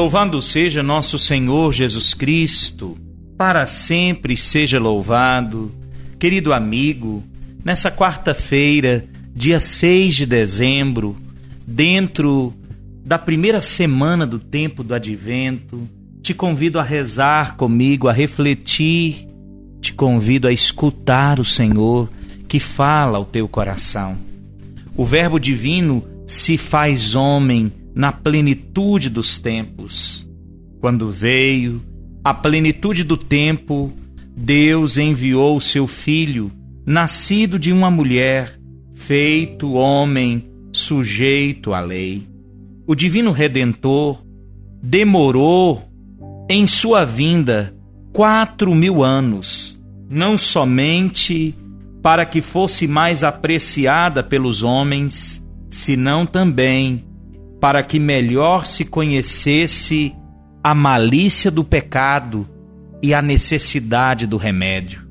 Louvado seja nosso Senhor Jesus Cristo, para sempre seja louvado. Querido amigo, nessa quarta-feira, dia 6 de dezembro, dentro da primeira semana do tempo do advento, te convido a rezar comigo, a refletir, te convido a escutar o Senhor que fala ao teu coração. O Verbo divino se faz homem na plenitude dos tempos. Quando veio a plenitude do tempo, Deus enviou seu filho, nascido de uma mulher, feito homem, sujeito à lei. O divino redentor demorou em sua vinda quatro mil anos, não somente para que fosse mais apreciada pelos homens, senão também para que melhor se conhecesse a malícia do pecado e a necessidade do remédio.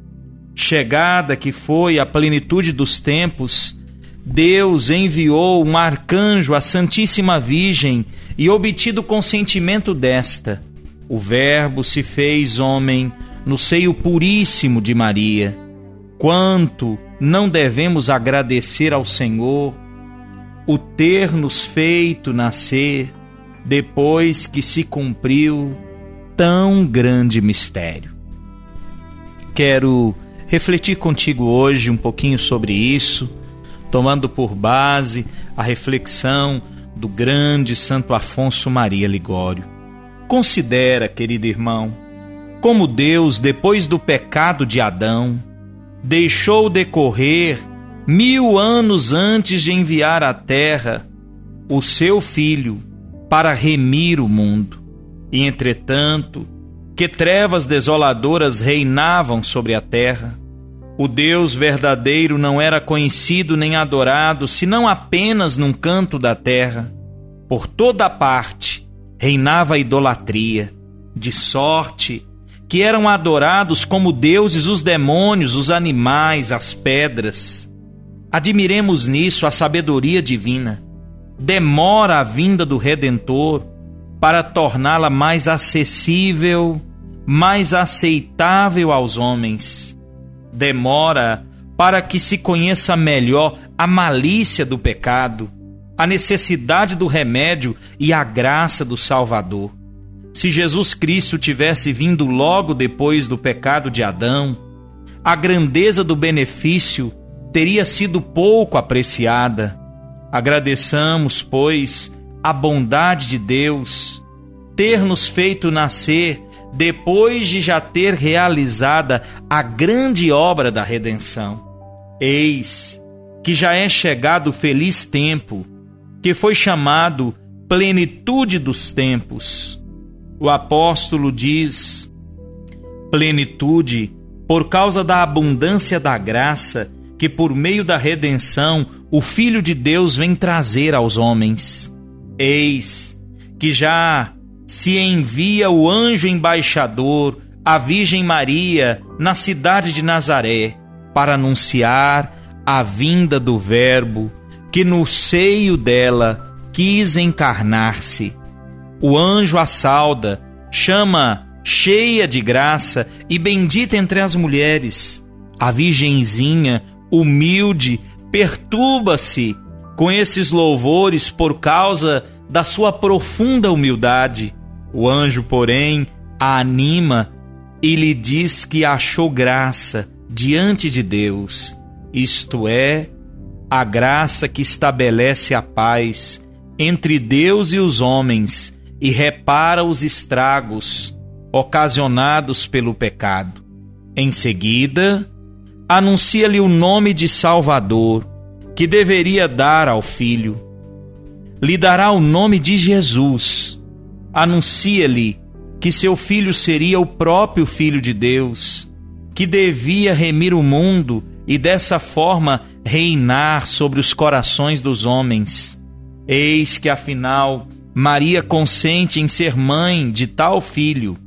Chegada que foi a plenitude dos tempos, Deus enviou um arcanjo à Santíssima Virgem e, obtido o consentimento desta, o Verbo se fez homem no seio puríssimo de Maria. Quanto não devemos agradecer ao Senhor o ter nos feito nascer depois que se cumpriu tão grande mistério. Quero refletir contigo hoje um pouquinho sobre isso, tomando por base a reflexão do grande Santo Afonso Maria Ligório. Considera, querido irmão, como Deus, depois do pecado de Adão, deixou decorrer mil anos antes de enviar à terra o seu filho para remir o mundo. E entretanto, que trevas desoladoras reinavam sobre a terra, o Deus verdadeiro não era conhecido nem adorado, senão apenas num canto da terra. Por toda parte reinava a idolatria, de sorte que eram adorados como deuses os demônios, os animais, as pedras. Admiremos nisso a sabedoria divina. Demora a vinda do Redentor para torná-la mais acessível, mais aceitável aos homens. Demora para que se conheça melhor a malícia do pecado, a necessidade do remédio e a graça do Salvador. Se Jesus Cristo tivesse vindo logo depois do pecado de Adão, a grandeza do benefício teria sido pouco apreciada. Agradeçamos, pois, a bondade de Deus ter nos feito nascer depois de já ter realizada a grande obra da redenção. Eis que já é chegado o feliz tempo, que foi chamado plenitude dos tempos. O apóstolo diz: plenitude por causa da abundância da graça que por meio da redenção o Filho de Deus vem trazer aos homens. Eis que já se envia o anjo embaixador, a Virgem Maria, na cidade de Nazaré, para anunciar a vinda do Verbo, que no seio dela quis encarnar-se. O anjo a sauda, chama cheia de graça e bendita entre as mulheres. A Virgenzinha humilde, perturba-se com esses louvores por causa da sua profunda humildade. O anjo, porém, a anima e lhe diz que achou graça diante de Deus, isto é, a graça que estabelece a paz entre Deus e os homens e repara os estragos ocasionados pelo pecado. Em seguida, anuncia-lhe o nome de Salvador que deveria dar ao filho. lhe dará o nome de Jesus. Anuncia-lhe que seu filho seria o próprio Filho de Deus, que devia remir o mundo e dessa forma reinar sobre os corações dos homens. Eis que afinal Maria consente em ser mãe de tal filho.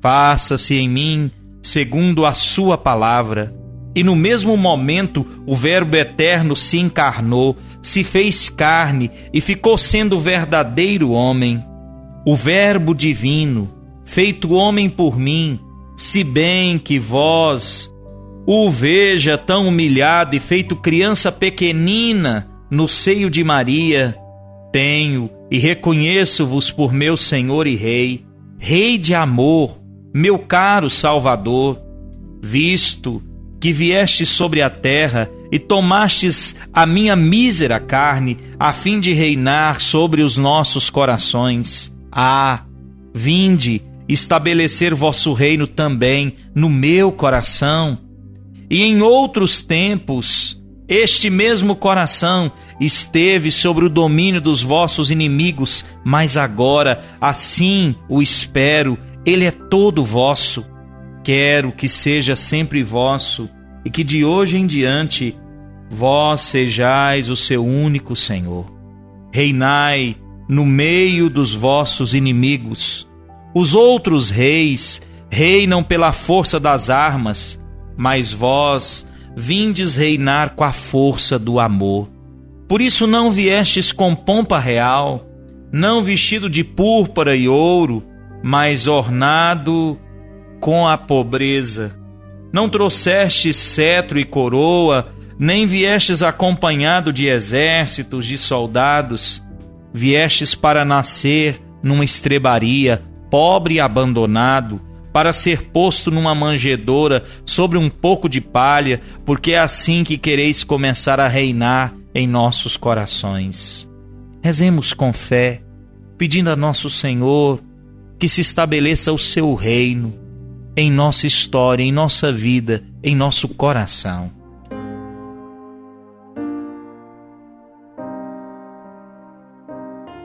Faça-se em mim segundo a sua palavra. E no mesmo momento o Verbo eterno se encarnou, se fez carne e ficou sendo verdadeiro homem. O Verbo divino, feito homem por mim, se bem que vós o veja tão humilhado e feito criança pequenina no seio de Maria, tenho e reconheço-vos por meu Senhor e Rei, Rei de amor, meu caro Salvador, visto que viestes sobre a terra e tomastes a minha mísera carne, a fim de reinar sobre os nossos corações. Ah, vinde estabelecer vosso reino também no meu coração. E em outros tempos, este mesmo coração esteve sobre o domínio dos vossos inimigos, mas agora, assim o espero, ele é todo vosso. Quero que seja sempre vosso e que de hoje em diante vós sejais o seu único Senhor. Reinai no meio dos vossos inimigos os outros reis reinam pela força das armas, mas vós vindes reinar com a força do amor. Por isso não viestes com pompa real, não vestido de púrpura e ouro, mas ornado com a pobreza. Não trouxestes cetro e coroa, nem viestes acompanhado de exércitos de soldados, viestes para nascer numa estrebaria, pobre e abandonado, para ser posto numa manjedoura sobre um pouco de palha, porque é assim que quereis começar a reinar em nossos corações. Rezemos com fé, pedindo a nosso Senhor que se estabeleça o seu reino em nossa história, em nossa vida, em nosso coração.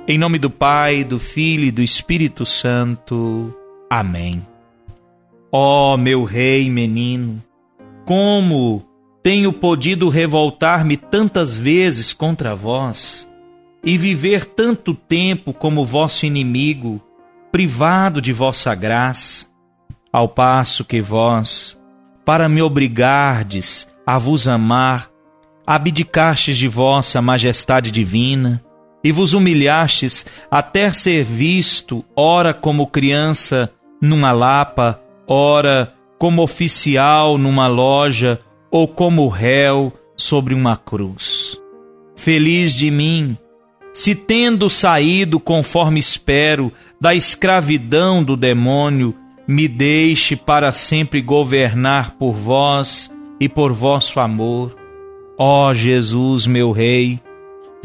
Em nome do Pai, do Filho e do Espírito Santo. Amém. Ó oh, meu rei menino, como tenho podido revoltar-me tantas vezes contra vós e viver tanto tempo como vosso inimigo, privado de vossa graça, ao passo que vós, para me obrigardes a vos amar, abdicastes de vossa majestade divina, e vos humilhastes até ser visto, ora como criança numa lapa, ora como oficial numa loja, ou como réu sobre uma cruz. Feliz de mim, se tendo saído conforme espero da escravidão do demônio, me deixe para sempre governar por vós e por vosso amor. Ó Jesus, meu Rei,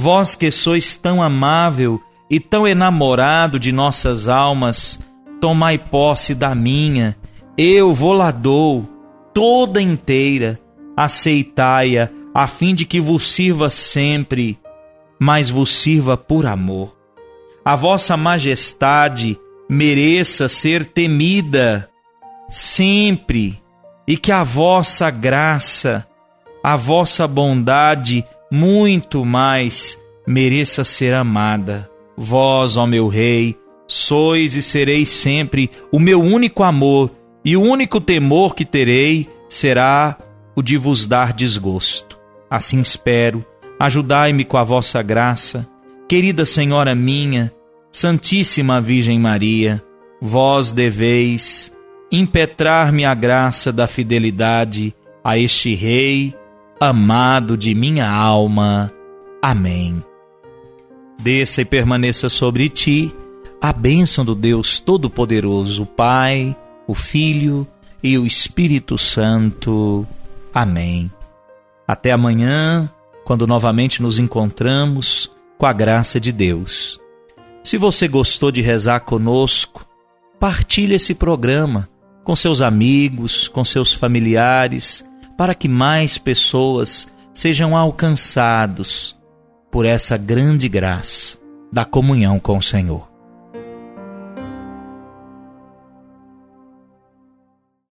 Vós que sois tão amável e tão enamorado de nossas almas, tomai posse da minha, eu vou lá dou, toda inteira, aceitai-a, a fim de que vos sirva sempre, mas vos sirva por amor. A vossa majestade mereça ser temida sempre, e que a vossa graça, a vossa bondade muito mais mereça ser amada. Vós, ó meu Rei, sois e sereis sempre o meu único amor, e o único temor que terei será o de vos dar desgosto. Assim espero, ajudai-me com a vossa graça, querida Senhora minha, Santíssima Virgem Maria, vós deveis impetrar-me a graça da fidelidade a este Rei amado de minha alma. Amém. Desça e permaneça sobre ti a bênção do Deus Todo-Poderoso, Pai, o Filho e o Espírito Santo. Amém. Até amanhã, quando novamente nos encontramos com a graça de Deus. Se você gostou de rezar conosco, partilhe esse programa com seus amigos, com seus familiares para que mais pessoas sejam alcançados por essa grande graça. da comunhão com o Senhor.